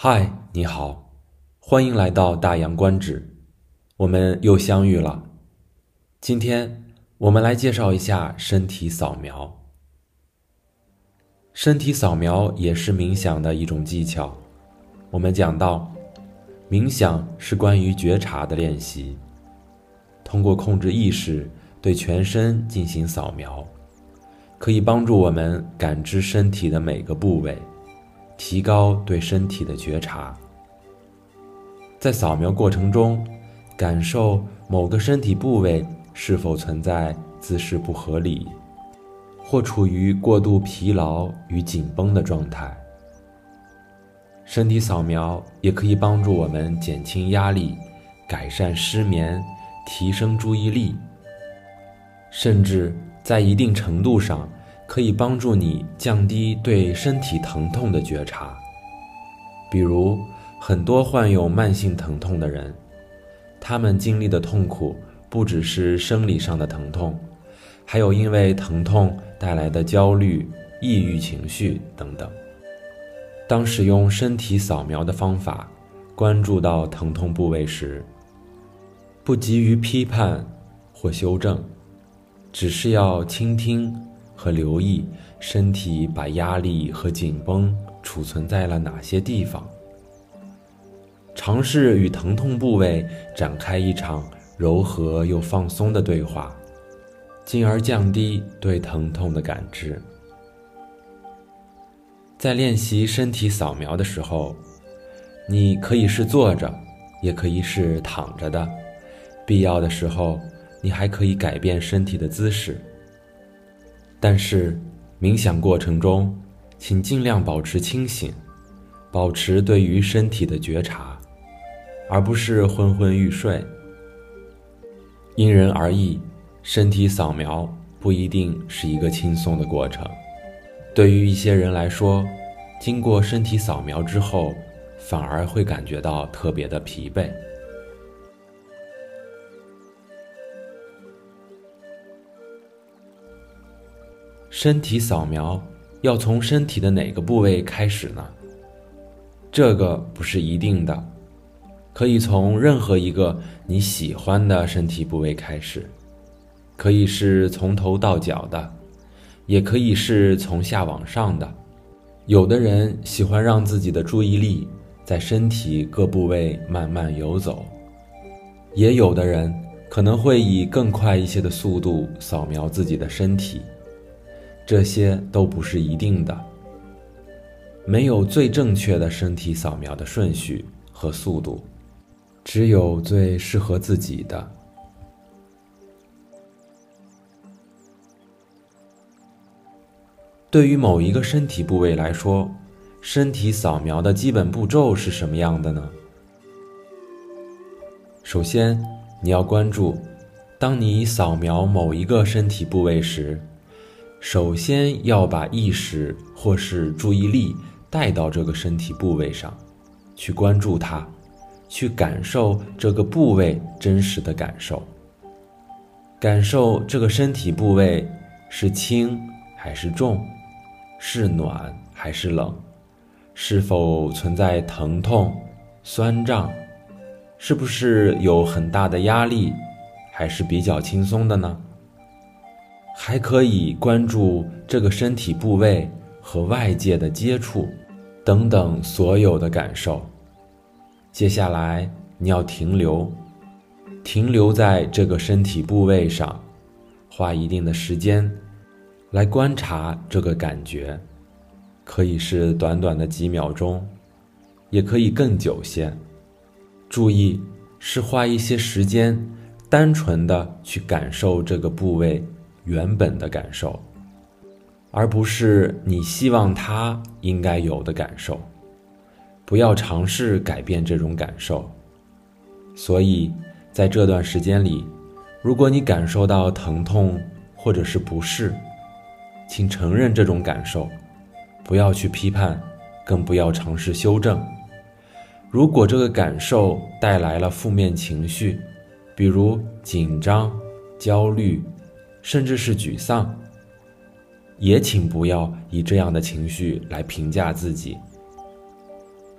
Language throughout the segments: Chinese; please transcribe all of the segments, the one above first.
嗨，你好，欢迎来到大洋观止，我们又相遇了。今天我们来介绍一下身体扫描。身体扫描也是冥想的一种技巧。我们讲到，冥想是关于觉察的练习，通过控制意识对全身进行扫描，可以帮助我们感知身体的每个部位。提高对身体的觉察，在扫描过程中，感受某个身体部位是否存在姿势不合理，或处于过度疲劳与紧绷的状态。身体扫描也可以帮助我们减轻压力、改善失眠、提升注意力，甚至在一定程度上。可以帮助你降低对身体疼痛的觉察，比如很多患有慢性疼痛的人，他们经历的痛苦不只是生理上的疼痛，还有因为疼痛带来的焦虑、抑郁情绪等等。当使用身体扫描的方法关注到疼痛部位时，不急于批判或修正，只是要倾听。和留意身体把压力和紧绷储存在了哪些地方，尝试与疼痛部位展开一场柔和又放松的对话，进而降低对疼痛的感知。在练习身体扫描的时候，你可以是坐着，也可以是躺着的，必要的时候，你还可以改变身体的姿势。但是，冥想过程中，请尽量保持清醒，保持对于身体的觉察，而不是昏昏欲睡。因人而异，身体扫描不一定是一个轻松的过程。对于一些人来说，经过身体扫描之后，反而会感觉到特别的疲惫。身体扫描要从身体的哪个部位开始呢？这个不是一定的，可以从任何一个你喜欢的身体部位开始，可以是从头到脚的，也可以是从下往上的。有的人喜欢让自己的注意力在身体各部位慢慢游走，也有的人可能会以更快一些的速度扫描自己的身体。这些都不是一定的，没有最正确的身体扫描的顺序和速度，只有最适合自己的。对于某一个身体部位来说，身体扫描的基本步骤是什么样的呢？首先，你要关注，当你扫描某一个身体部位时。首先要把意识或是注意力带到这个身体部位上，去关注它，去感受这个部位真实的感受。感受这个身体部位是轻还是重，是暖还是冷，是否存在疼痛、酸胀，是不是有很大的压力，还是比较轻松的呢？还可以关注这个身体部位和外界的接触，等等所有的感受。接下来你要停留，停留在这个身体部位上，花一定的时间来观察这个感觉，可以是短短的几秒钟，也可以更久些。注意是花一些时间，单纯的去感受这个部位。原本的感受，而不是你希望他应该有的感受。不要尝试改变这种感受。所以，在这段时间里，如果你感受到疼痛或者是不适，请承认这种感受，不要去批判，更不要尝试修正。如果这个感受带来了负面情绪，比如紧张、焦虑。甚至是沮丧，也请不要以这样的情绪来评价自己。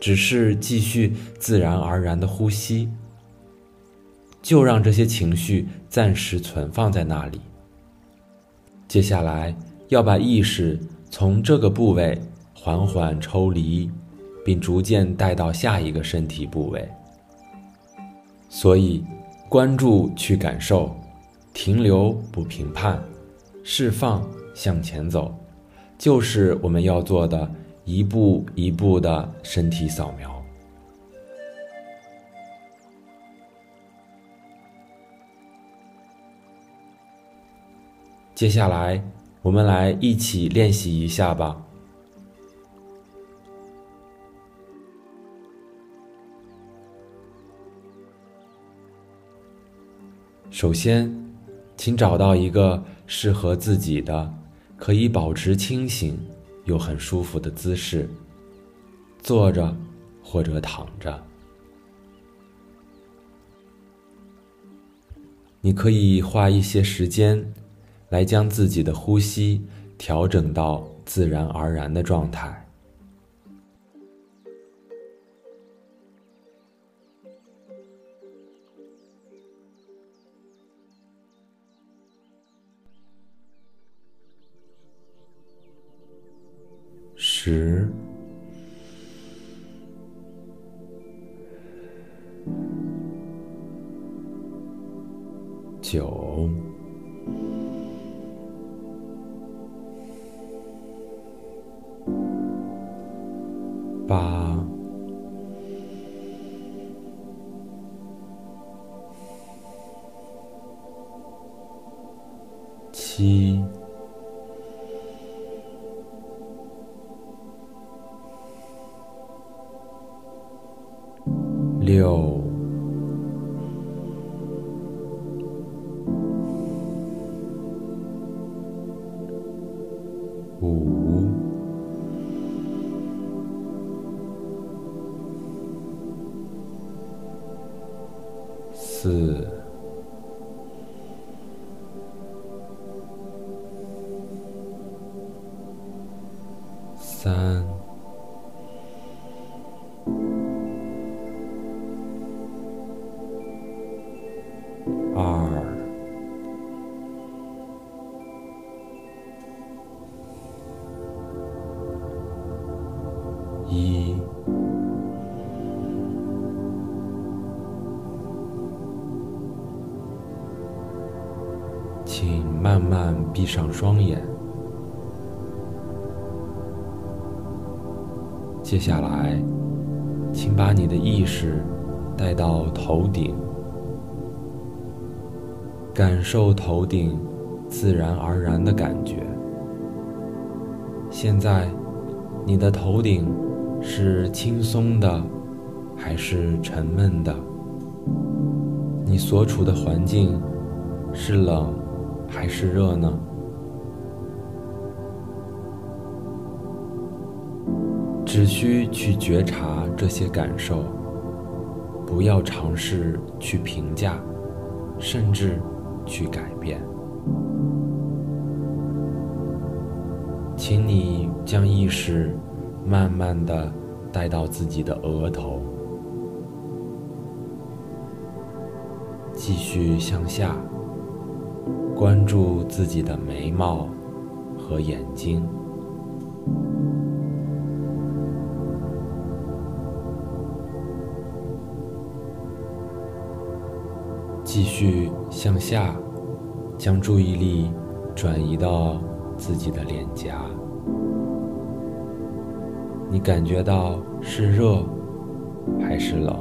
只是继续自然而然的呼吸，就让这些情绪暂时存放在那里。接下来要把意识从这个部位缓缓抽离，并逐渐带到下一个身体部位。所以，关注去感受，停留不评判，释放向前走，就是我们要做的。一步一步的身体扫描。接下来，我们来一起练习一下吧。首先，请找到一个适合自己的，可以保持清醒。又很舒服的姿势，坐着或者躺着。你可以花一些时间，来将自己的呼吸调整到自然而然的状态。十、九、八、七。六、五、四、请慢慢闭上双眼。接下来，请把你的意识带到头顶，感受头顶自然而然的感觉。现在，你的头顶是轻松的，还是沉闷的？你所处的环境是冷。还是热呢？只需去觉察这些感受，不要尝试去评价，甚至去改变。请你将意识慢慢的带到自己的额头，继续向下。关注自己的眉毛和眼睛，继续向下，将注意力转移到自己的脸颊。你感觉到是热还是冷？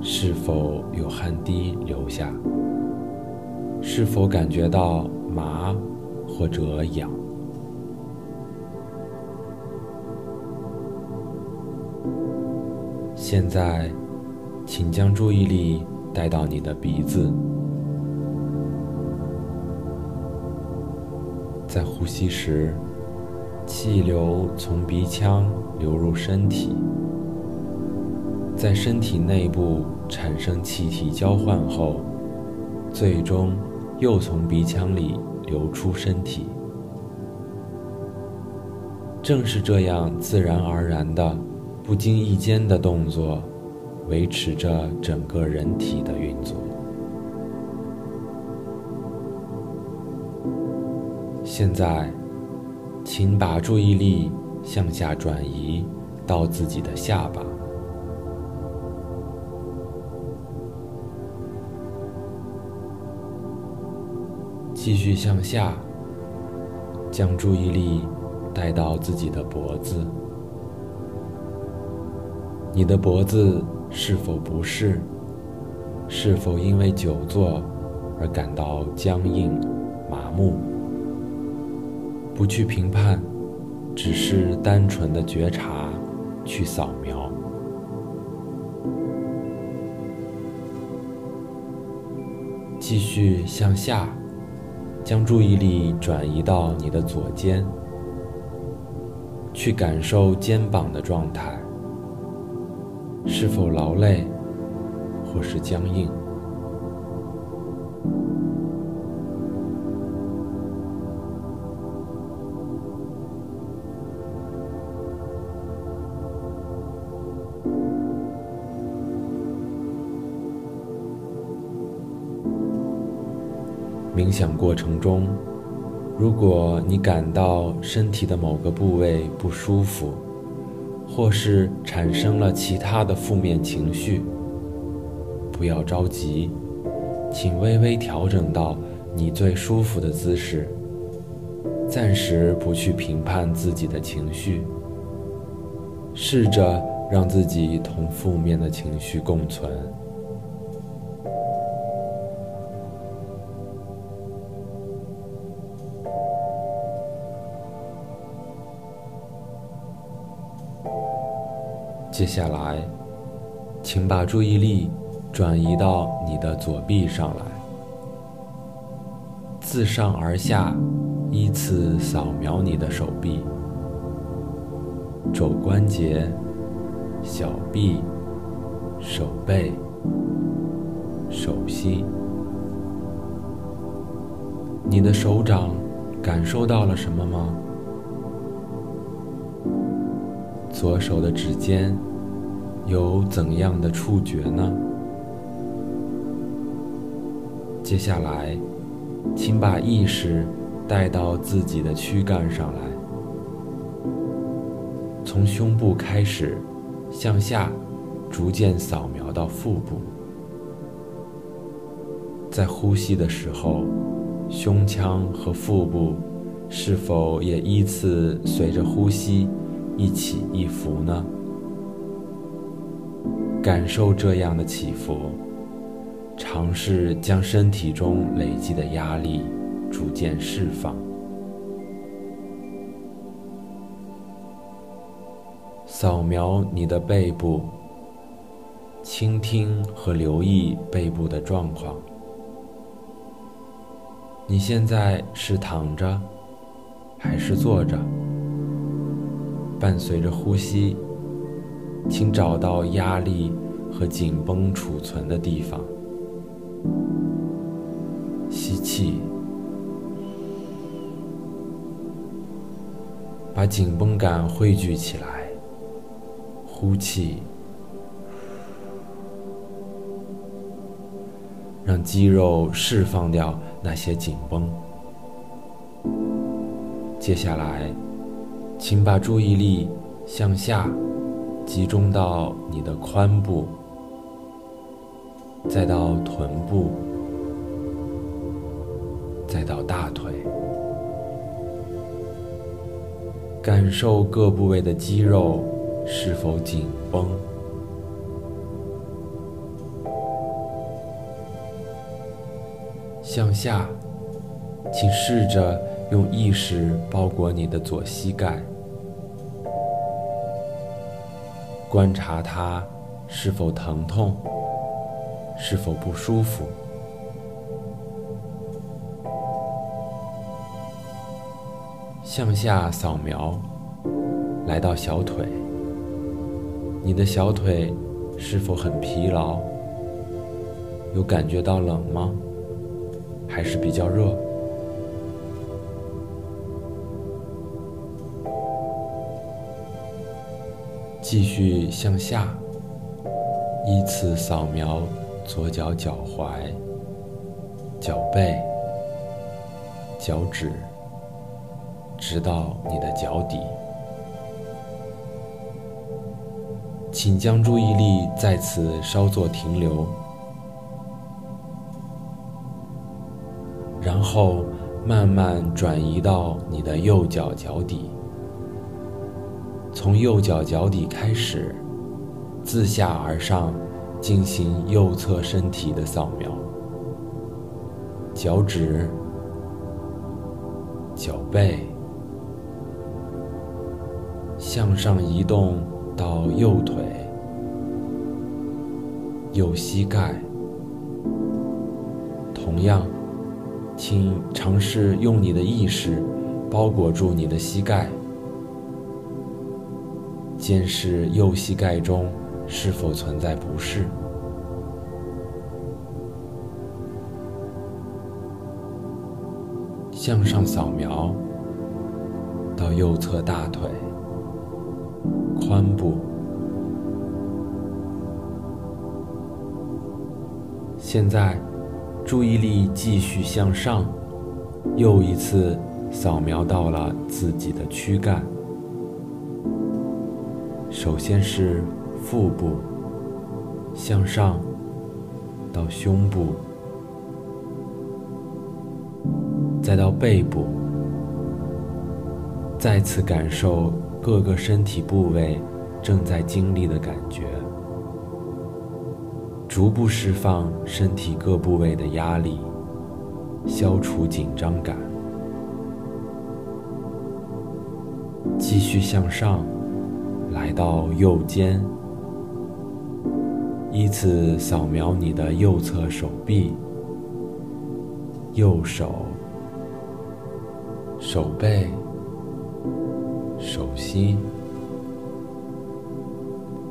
是否有汗滴流下？是否感觉到麻或者痒？现在，请将注意力带到你的鼻子，在呼吸时，气流从鼻腔流入身体，在身体内部产生气体交换后，最终。又从鼻腔里流出身体，正是这样自然而然的不经意间的动作，维持着整个人体的运作。现在，请把注意力向下转移到自己的下巴，继续向下，将注意力带到自己的脖子。你的脖子是否不适？是否因为久坐而感到僵硬、麻木？不去评判，只是单纯的觉察，去扫描。继续向下，将注意力转移到你的左肩，去感受肩膀的状态，是否劳累，或是僵硬。冥想过程中，如果你感到身体的某个部位不舒服，或是产生了其他的负面情绪，不要着急，请微微调整到你最舒服的姿势，暂时不去评判自己的情绪，试着让自己同负面的情绪共存。接下来，请把注意力转移到你的左臂上来，自上而下依次扫描你的手臂、肘关节、小臂、手背、手心。你的手掌感受到了什么吗？左手的指尖有怎样的触觉呢？接下来，请把意识带到自己的躯干上来，从胸部开始向下，逐渐扫描到腹部。在呼吸的时候，胸腔和腹部是否也依次随着呼吸？一起一伏呢？感受这样的起伏，尝试将身体中累积的压力逐渐释放。扫描你的背部，倾听和留意背部的状况。你现在是躺着，还是坐着？伴随着呼吸，请找到压力和紧绷储存的地方。吸气，把紧绷感汇聚起来；呼气，让肌肉释放掉那些紧绷。接下来。请把注意力向下集中到你的髋部，再到臀部，再到大腿，感受各部位的肌肉是否紧绷。向下，请试着用意识包裹你的左膝盖。观察它是否疼痛，是否不舒服。向下扫描，来到小腿，你的小腿是否很疲劳？有感觉到冷吗？还是比较热？继续向下，依次扫描左脚脚踝、脚背、脚趾，直到你的脚底。请将注意力在此稍作停留，然后慢慢转移到你的右脚脚底。从右脚脚底开始，自下而上进行右侧身体的扫描，脚趾、脚背向上移动。到右腿、右膝盖，同样，请尝试用你的意识包裹住你的膝盖，监视右膝盖中是否存在不适。向上扫描到右侧大腿。髋部。现在，注意力继续向上，又一次扫描到了自己的躯干。首先是腹部，向上到胸部，再到背部，再次感受。各个身体部位正在经历的感觉，逐步释放身体各部位的压力，消除紧张感。继续向上，来到右肩，依次扫描你的右侧手臂、右手、手背。手心，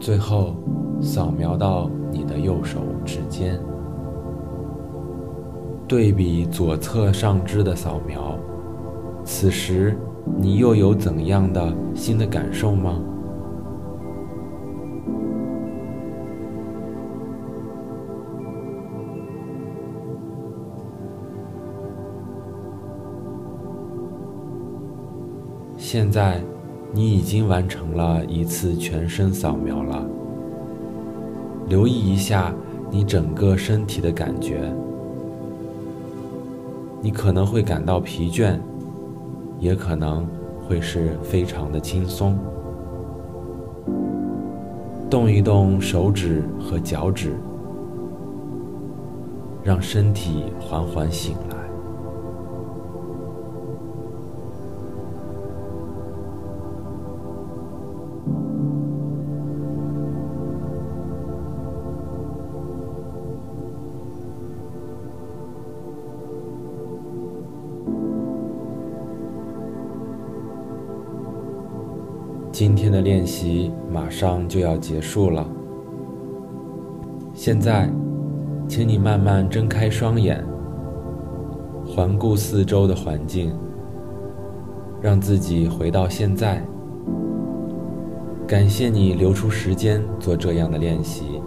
最后扫描到你的右手指尖，对比左侧上肢的扫描，此时你又有怎样的新的感受吗？现在。你已经完成了一次全身扫描了。留意一下你整个身体的感觉，你可能会感到疲倦，也可能会是非常的轻松。动一动手指和脚趾，让身体缓缓醒来。今天的练习马上就要结束了。现在，请你慢慢睁开双眼，环顾四周的环境，让自己回到现在。感谢你留出时间做这样的练习。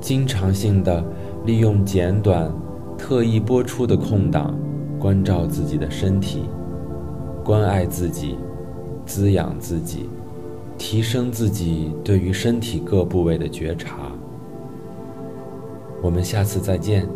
经常性的利用简短、特意播出的空档，关照自己的身体，关爱自己。滋养自己，提升自己对于身体各部位的觉察。我们下次再见。